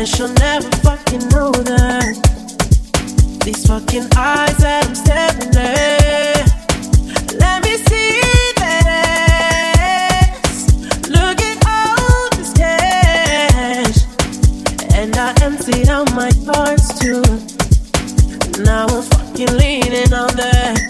And she'll never fucking know that These fucking eyes that I'm staring at. Let me see that ass Look at all this cash. And I emptied out my cards too. Now I'm fucking leaning on that.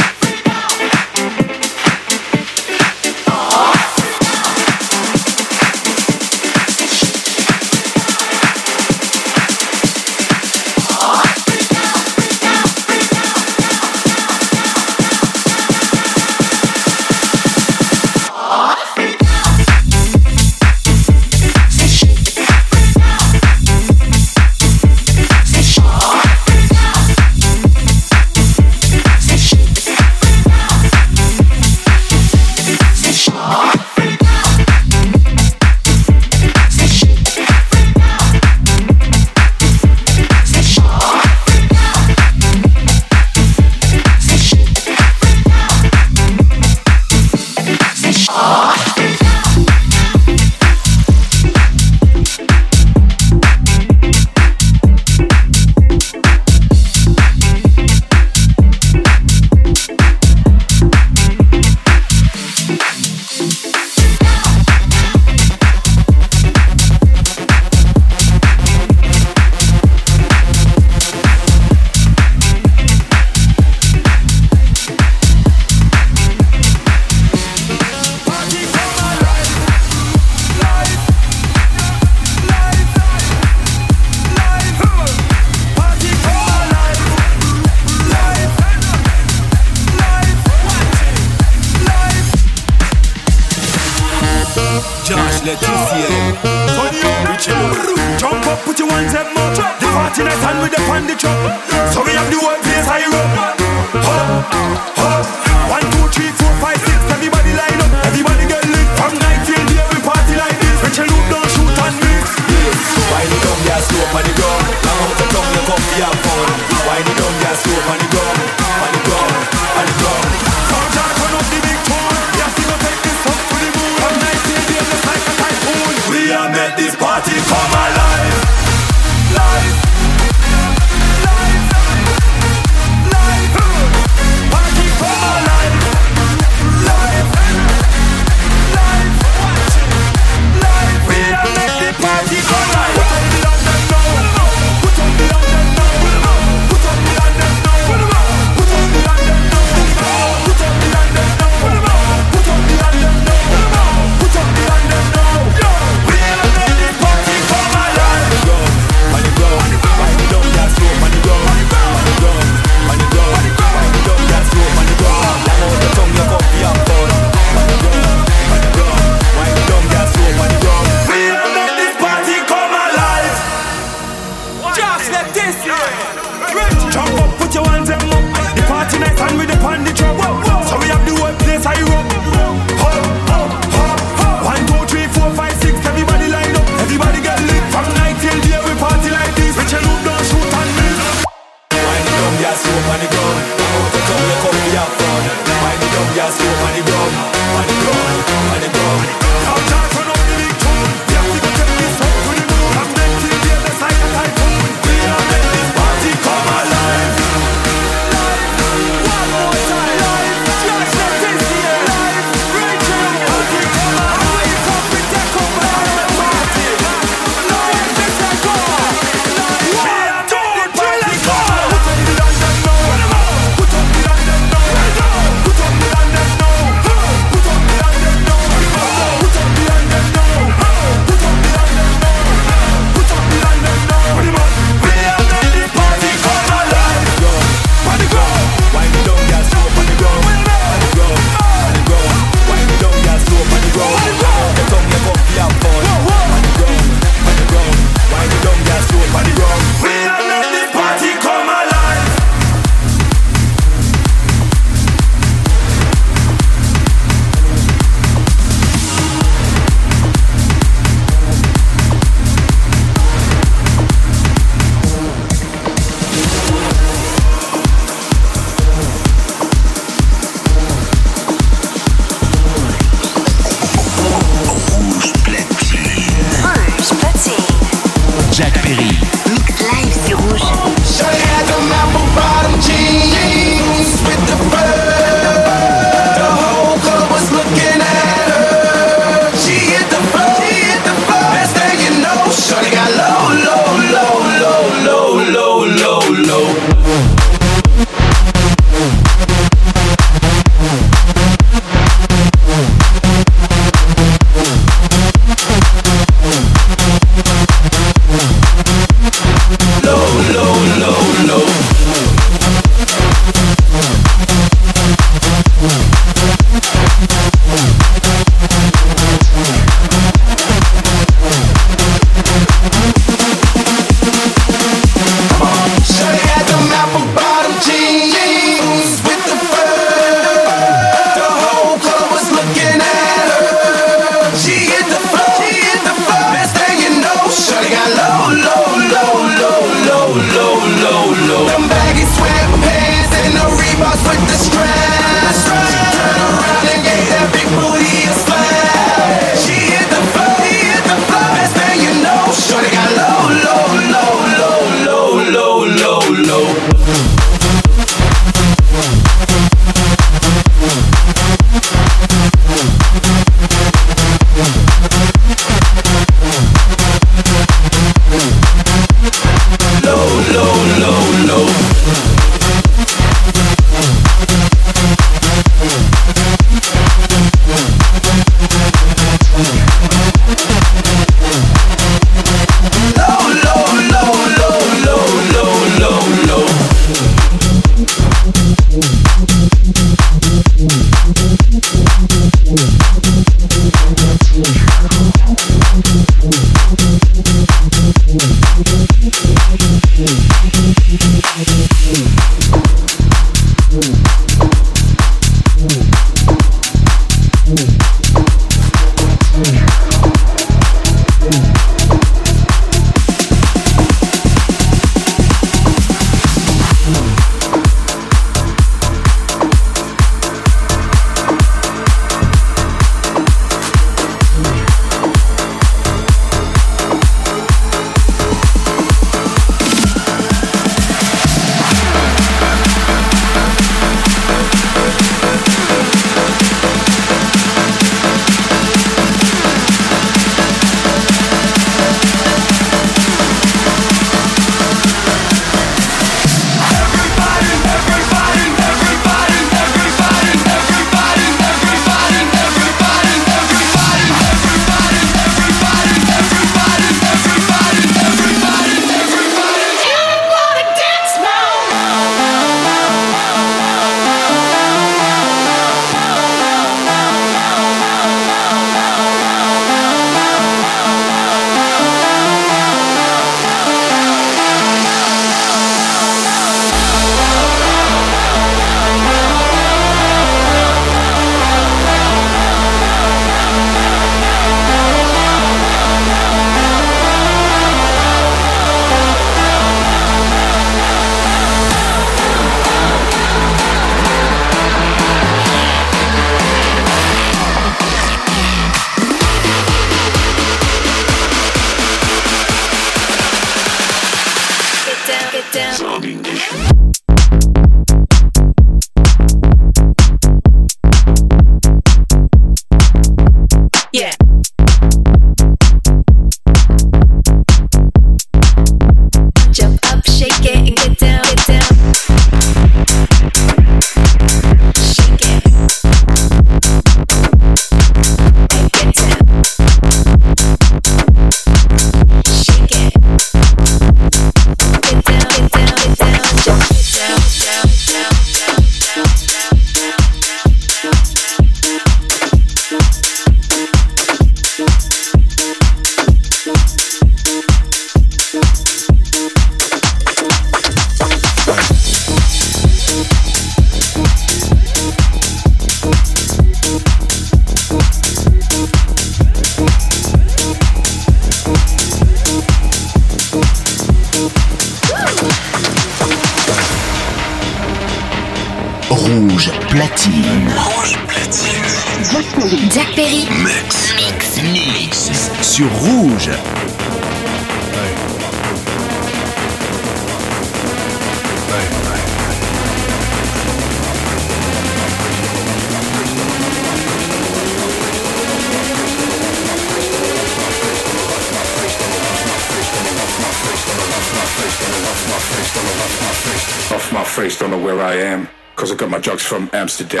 Jocks from Amsterdam.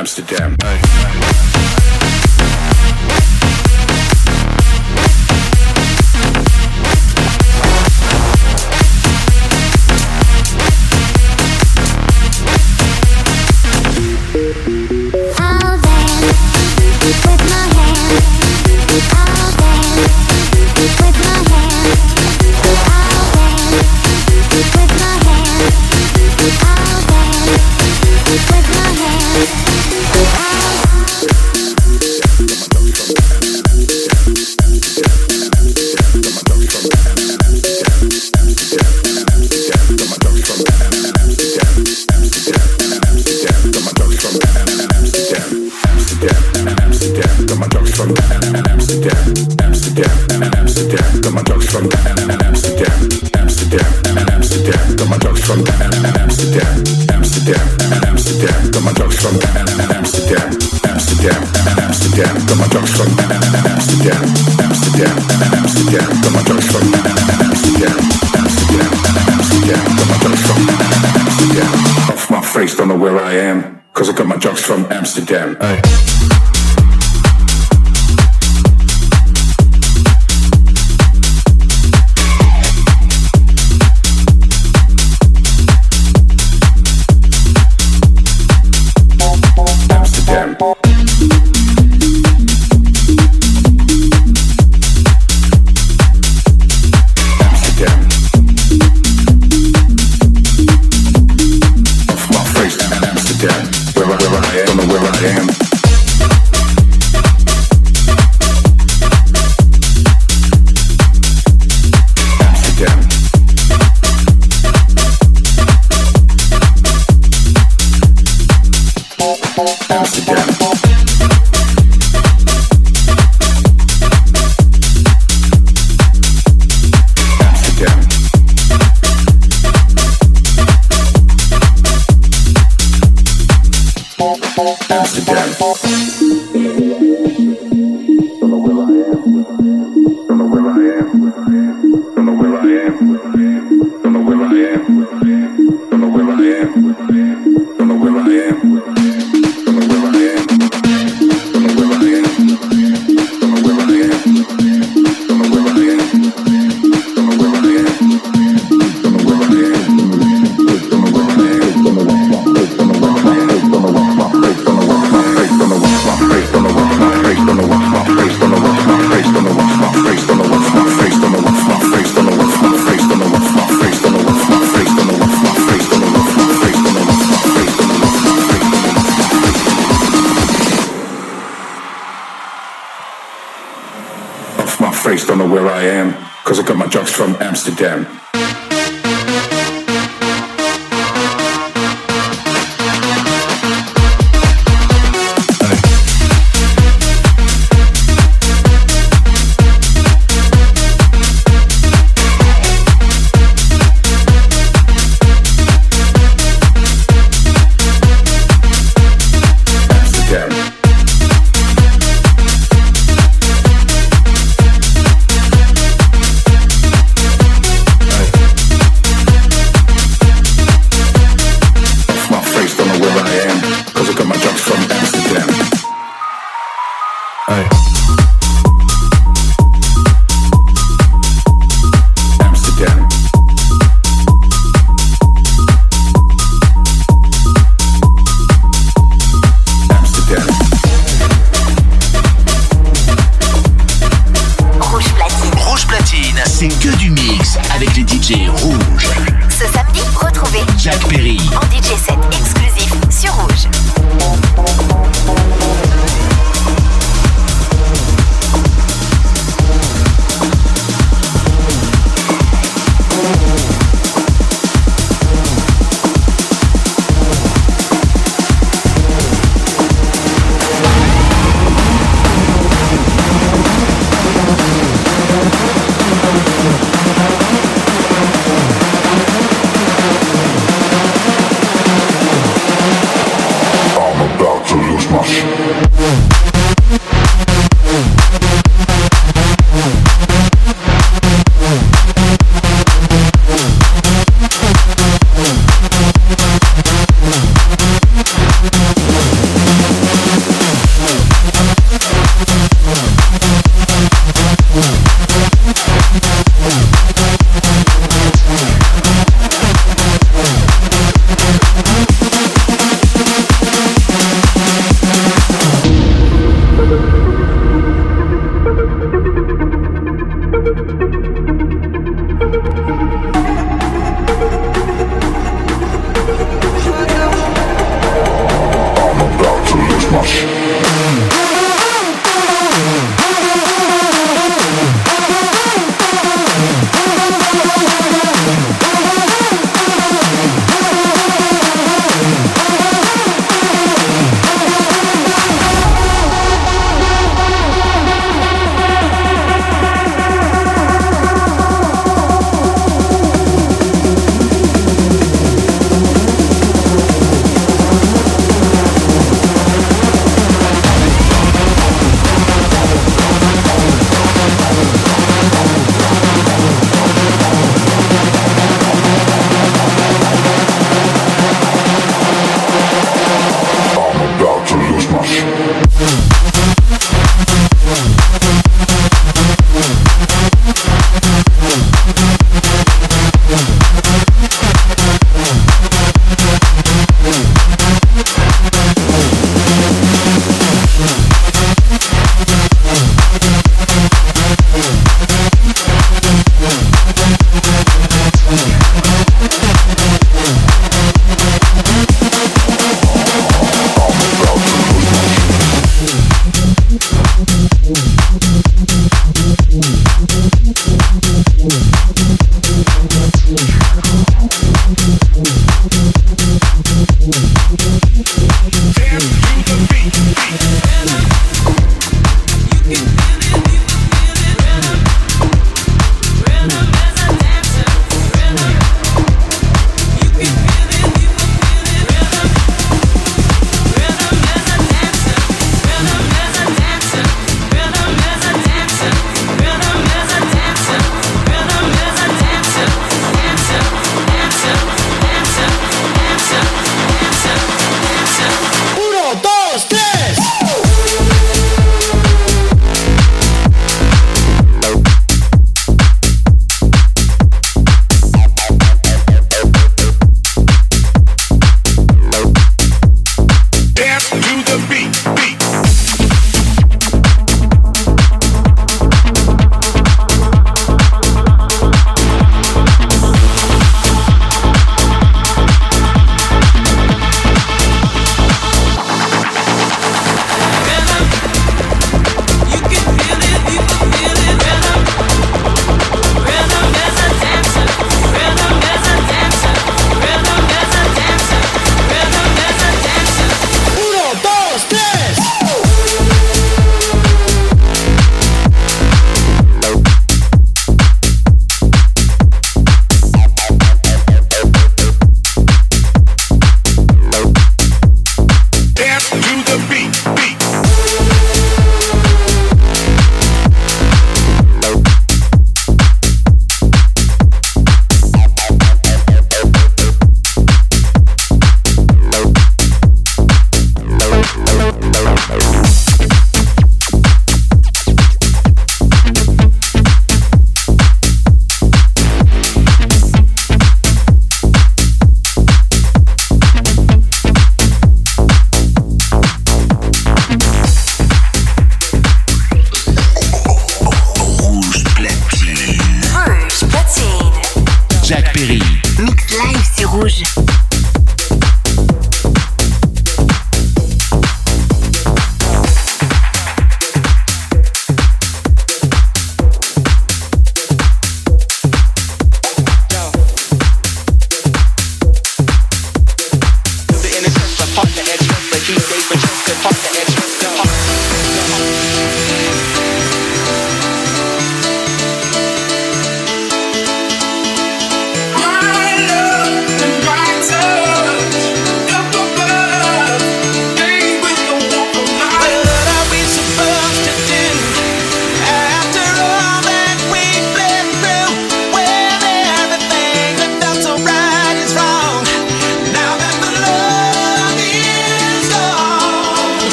Amsterdam. Hey. them. Hey.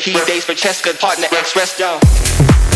he dates Francesca, partner, ex, rest.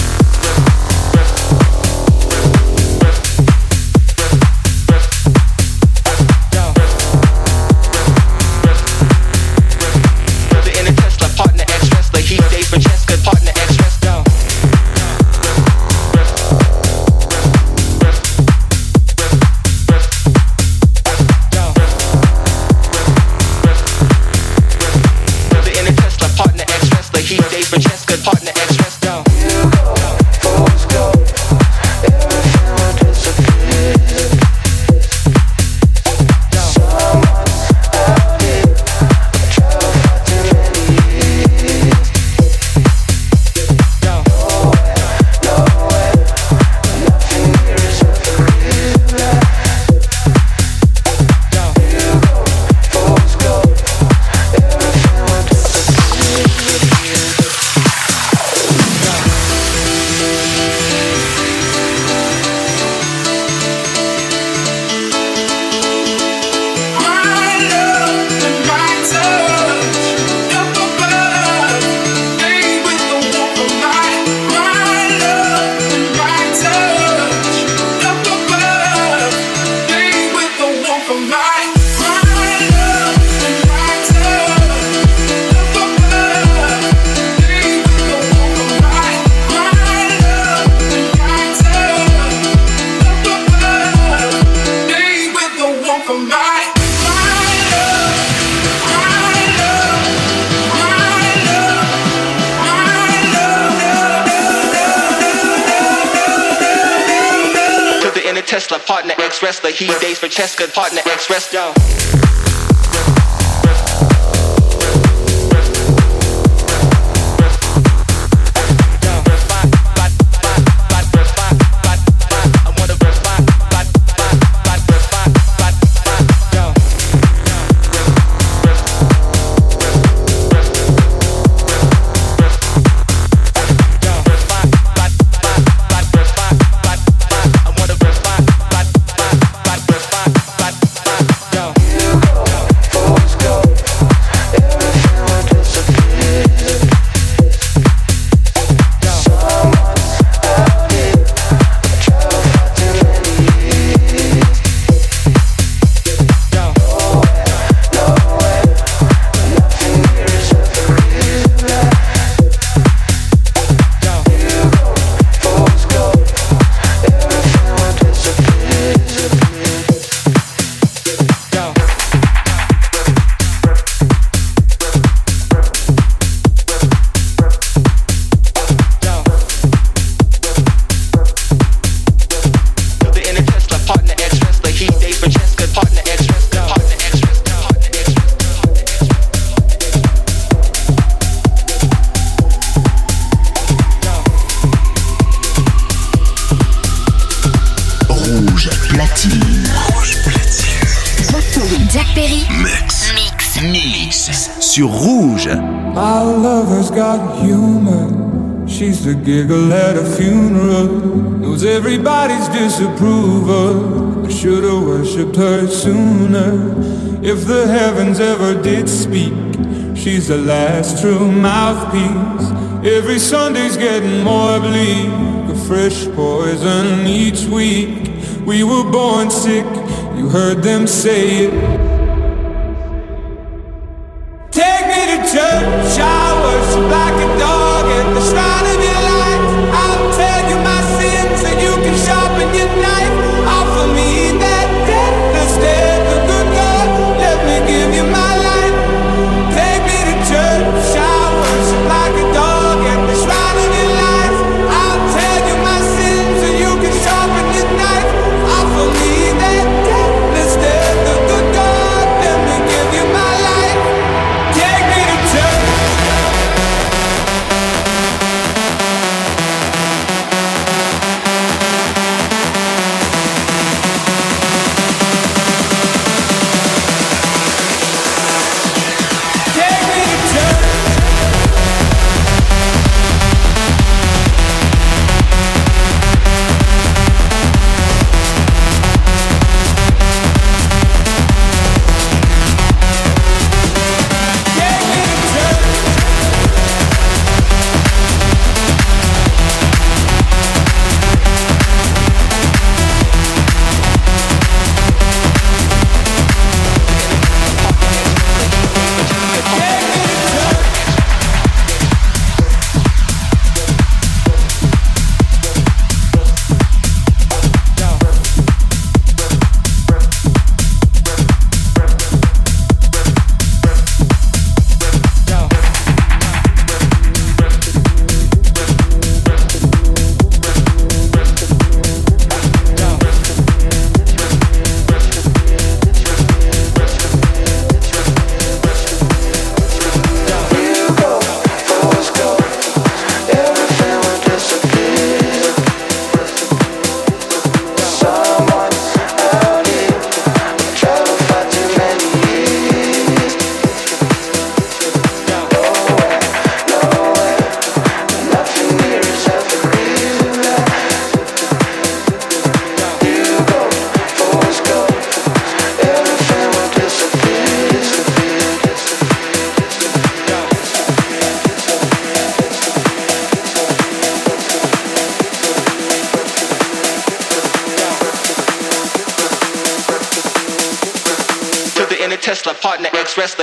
wrestler. He days Francesca, partner, ex wrestler. sur Rouge. My lover's got humor. She's the giggle at a funeral. Knows everybody's disapproval. I should have worshipped her sooner. If the heavens ever did speak, she's the last true mouthpiece. Every Sunday's getting more bleak. A fresh poison each week. We were born sick. You heard them say it.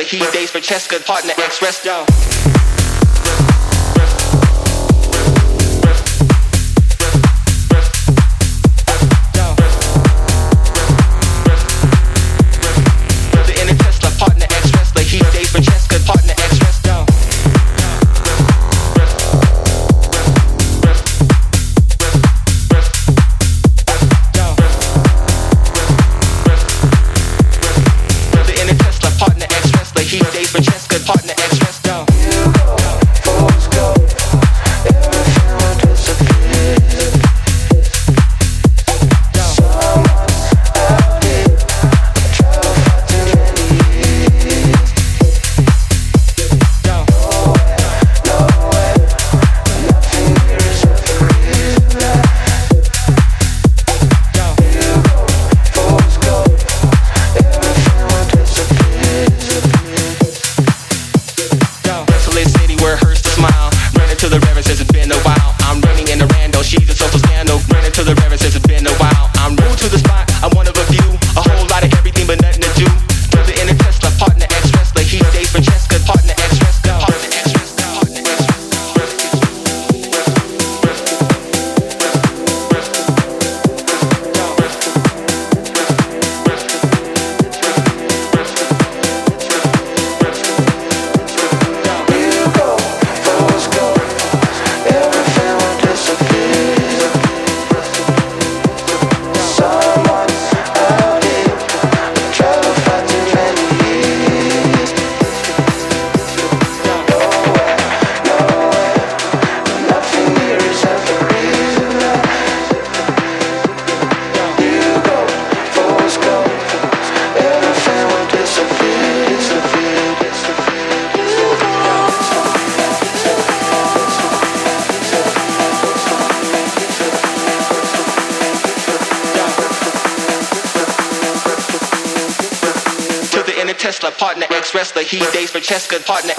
He days Francesca, partner ex wrestler. Dates Francesca, partner.